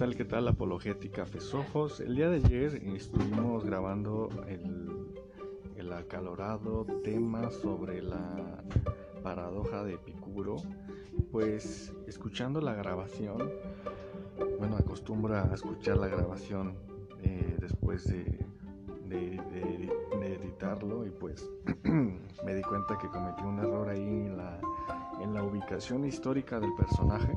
tal? ¿Qué tal? Apologética Fesojos. El día de ayer estuvimos grabando el, el acalorado tema sobre la paradoja de Epicuro. Pues escuchando la grabación, bueno, acostumbra a escuchar la grabación eh, después de, de, editarlo y pues me di cuenta que cometí un error ahí en la, en la ubicación histórica del personaje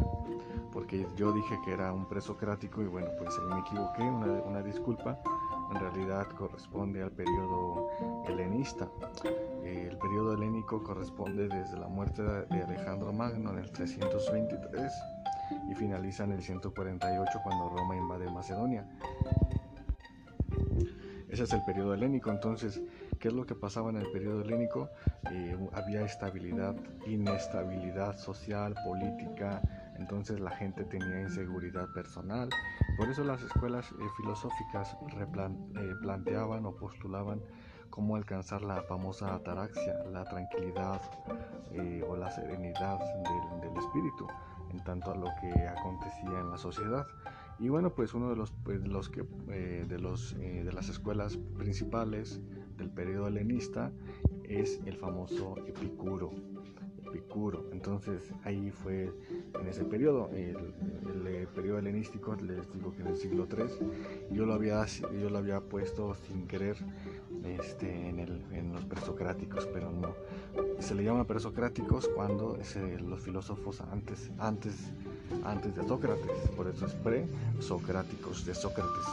porque yo dije que era un presocrático y bueno, pues ahí me equivoqué, una, disculpa. En realidad corresponde al periodo helenista. El periodo helénico corresponde desde la muerte de Alejandro Magno en el 323 y finaliza en el 148 cuando Roma invade Macedonia. Ese es el periodo helénico. Entonces, ¿qué es lo que pasaba en el periodo helénico? Eh, había estabilidad, inestabilidad social, política, entonces la gente tenía inseguridad personal. Por eso las escuelas eh, filosóficas eh, planteaban o postulaban cómo alcanzar la famosa ataraxia, la tranquilidad eh, o la serenidad del, espíritu en tanto a lo que acontecía en la sociedad. Y bueno, pues uno de los, pues, los que, de, los, de las escuelas principales del periodo helenista es el famoso Epicuro. Epicuro. Entonces ahí fue en ese periodo, el, el, periodo helenístico, les digo que en el siglo III, yo lo había, yo lo había puesto sin querer este, en, el, en los presocráticos, pero no. Se le llama presocráticos cuando los filósofos antes, antes, antes de Sócrates, por eso es pre-socráticos de Sócrates.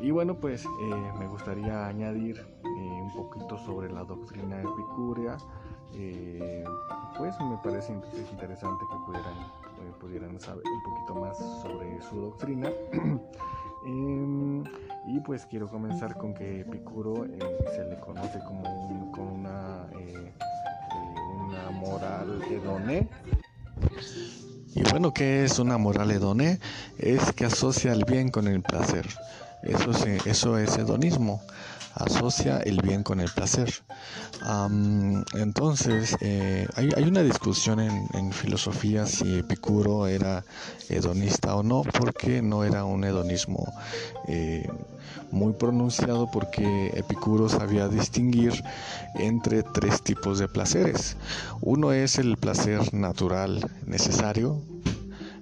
Y bueno, pues eh, me gustaría añadir eh, un poquito sobre la doctrina epicúrea, eh, pues me parece interesante que pudieran, eh, pudieran saber un poquito más sobre su doctrina. Em, y pues quiero comenzar con que Epicuro se le conoce como con una, una moral hedoné. Y bueno, ¿qué es una moral hedoné? Es que asocia el bien con el placer. Eso, eso es hedonismo asocia el bien con el placer. entonces, eh, hay, una discusión en, filosofía si Epicuro era hedonista o no, porque no era un hedonismo eh, muy pronunciado, porque Epicuro sabía distinguir entre tres tipos de placeres. Uno es el placer natural necesario,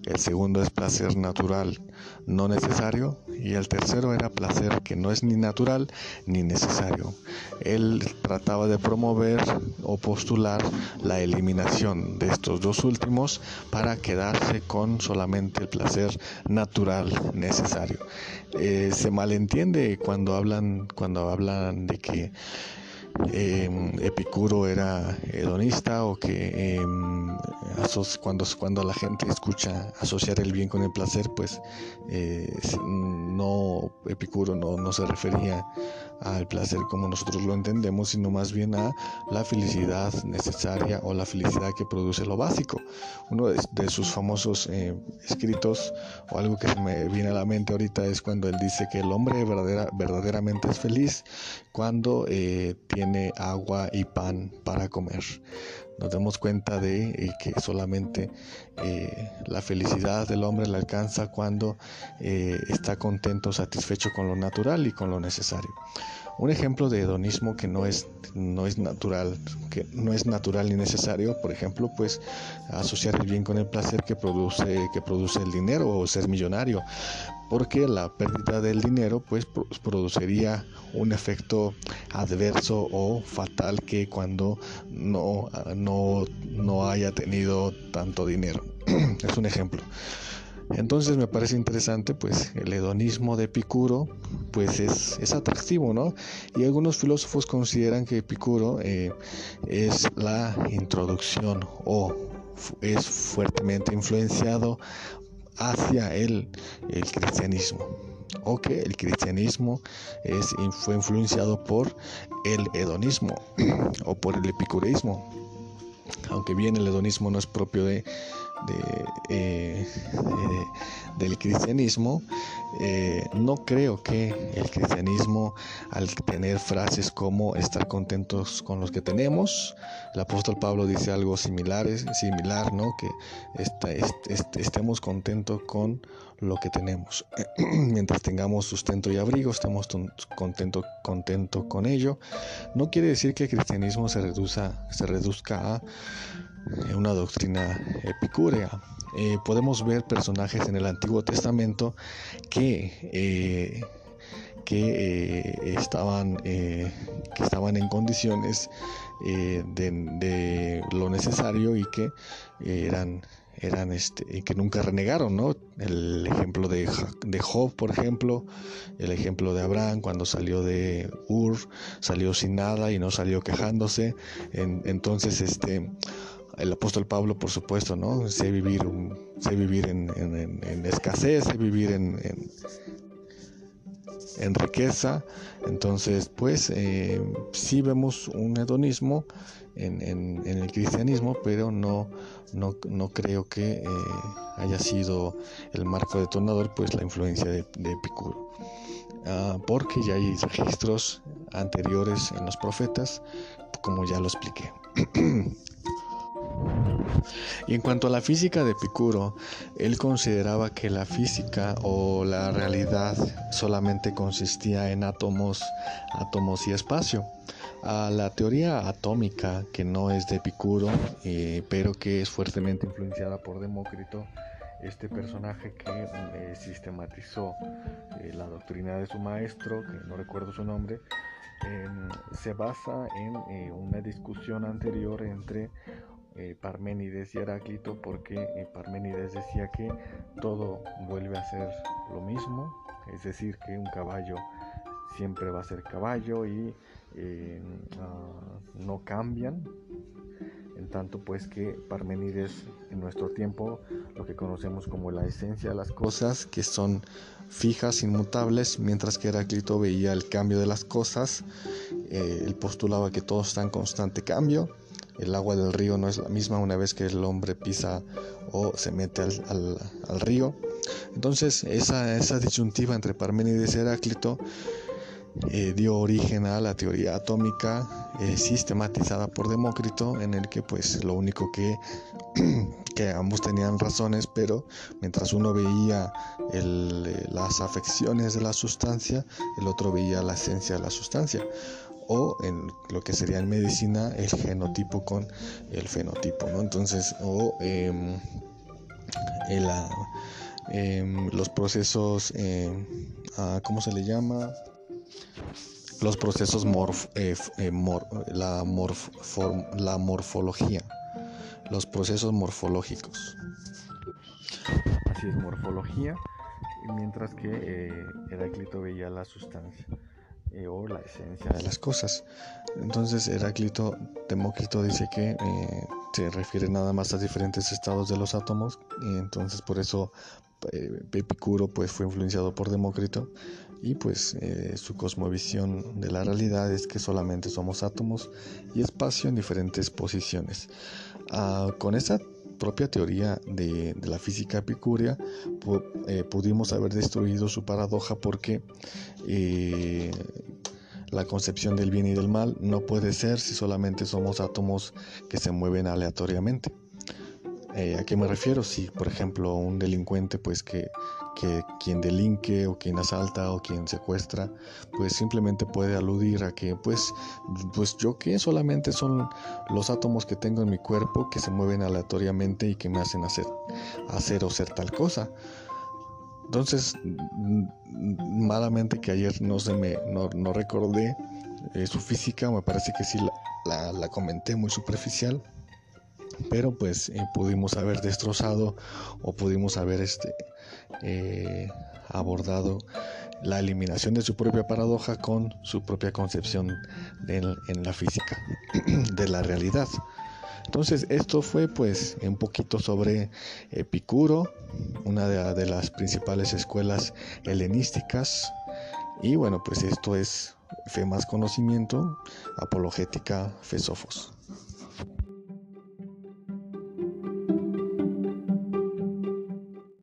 el segundo es placer natural no necesario y el tercero era placer que no es ni natural ni necesario. Él trataba de promover o postular la eliminación de estos dos últimos para quedarse con solamente el placer natural necesario. Eh, se malentiende cuando hablan cuando hablan de que Em, Epicuro era hedonista o que em, cuando, cuando la gente escucha asociar el bien con el placer, pues eh, Epicuro no, no se refería al placer como nosotros lo entendemos, sino más bien a la felicidad necesaria o la felicidad que produce lo básico. Uno de, sus famosos eh, escritos o algo que me viene a la mente ahorita es cuando él dice que el hombre verdadera, verdaderamente es feliz cuando eh, tiene agua y pan para comer. Nos damos cuenta de eh, que solamente la felicidad del hombre la alcanza cuando está contento, satisfecho con lo natural y con lo necesario. Un ejemplo de hedonismo que no es, no es natural, que no es natural ni necesario, por ejemplo, pues asociar el bien con el placer que produce, que produce el dinero o ser millonario, porque la pérdida del dinero pues produciría un efecto adverso o fatal que cuando no, no, no haya tenido tanto dinero. es un ejemplo. Entonces me parece interesante, pues el hedonismo de Epicuro, pues es, es atractivo, ¿no? Y algunos filósofos consideran que Epicuro eh, es la introducción o es fuertemente influenciado hacia el, el cristianismo o que el cristianismo es, fue influenciado por el hedonismo o por el epicureísmo aunque bien el hedonismo no es propio de eh, del cristianismo, eh, no creo que el cristianismo, al tener frases como estar contentos con los que tenemos, el apóstol Pablo dice algo similar, similar ¿no? que estemos contentos con lo que tenemos. Mientras tengamos sustento y abrigo, estemos contentos contento con ello. No quiere decir que el cristianismo se, se reduzca a una doctrina epicúrea. Eh, podemos ver personajes en el Antiguo Testamento que, eh, que, estaban, que estaban en condiciones de, lo necesario y que eran eran este que nunca renegaron, ¿no? El ejemplo de, de, Job, por ejemplo, el ejemplo de Abraham cuando salió de Ur, salió sin nada y no salió quejándose. entonces, este el apóstol Pablo, por supuesto, ¿no? Sé vivir, sé vivir en, escasez, sé vivir en, en, riqueza. Entonces, pues, eh, sí vemos un hedonismo en, el cristianismo, pero no, no, creo que eh, haya sido el marco detonador, pues, la influencia de, Epicuro. Ah, porque ya hay registros anteriores en los profetas, como ya lo expliqué. Y en cuanto a la física de Epicuro, él consideraba que la física o la realidad solamente consistía en átomos, átomos y espacio. La teoría atómica, que no es de Epicuro, eh, pero que es fuertemente influenciada por Demócrito, este personaje que eh, sistematizó eh, la doctrina de su maestro, que no recuerdo su nombre, em, se basa en una discusión anterior entre eh, Parménides y Heráclito porque eh, Parménides decía que todo vuelve a ser lo mismo, es decir, que un caballo siempre va a ser caballo y eh, ah, no cambian. En tanto pues que Parménides en nuestro tiempo lo que conocemos como la esencia de las cosas que son fijas, inmutables, mientras que Heráclito veía el cambio de las cosas, él postulaba que todo está en constante cambio el agua del río no es la misma una vez que el hombre pisa o se mete al, río. Entonces esa, esa disyuntiva entre Parménides y Heráclito eh, dio origen a la teoría atómica eh, sistematizada por Demócrito en el que pues lo único que, que ambos tenían razones pero mientras uno veía eh, las afecciones de la sustancia el otro veía la esencia de la sustancia o en lo que sería en medicina el genotipo con el fenotipo, ¿no? Entonces, o em, los procesos, ah, ¿cómo se le llama? Los procesos morf, eh, eh, la, la morfología, los procesos morfológicos. Así es, morfología, mientras que eh, Heráclito veía la sustancia. Eh, o la esencia de las cosas. Entonces Heráclito Demócrito dice que eh, se refiere nada más a diferentes estados de los átomos y entonces por eso eh, Epicuro pues fue influenciado por Demócrito y pues su cosmovisión de la realidad es que solamente somos átomos y espacio en diferentes posiciones. Ah, con esa propia teoría de, la física epicúrea eh, pudimos haber destruido su paradoja porque eh, la concepción del bien y del mal no puede ser si solamente somos átomos que se mueven aleatoriamente. Eh, ¿A qué me refiero? Si, por ejemplo, un delincuente, pues que, que quien delinque o quien asalta o quien secuestra, pues simplemente puede aludir a que, pues, pues yo que solamente son los átomos que tengo en mi cuerpo que se mueven aleatoriamente y que me hacen hacer, hacer o ser tal cosa. Entonces, malamente que ayer no se me, no, recordé eh, su física, me parece que sí la, la comenté muy superficial pero pues eh, pudimos haber destrozado o pudimos haber este, eh, abordado la eliminación de su propia paradoja con su propia concepción en la física de la realidad. Entonces esto fue pues un poquito sobre Epicuro, una de, de las principales escuelas helenísticas. Y bueno, pues esto es fe más conocimiento, apologética, fesofos.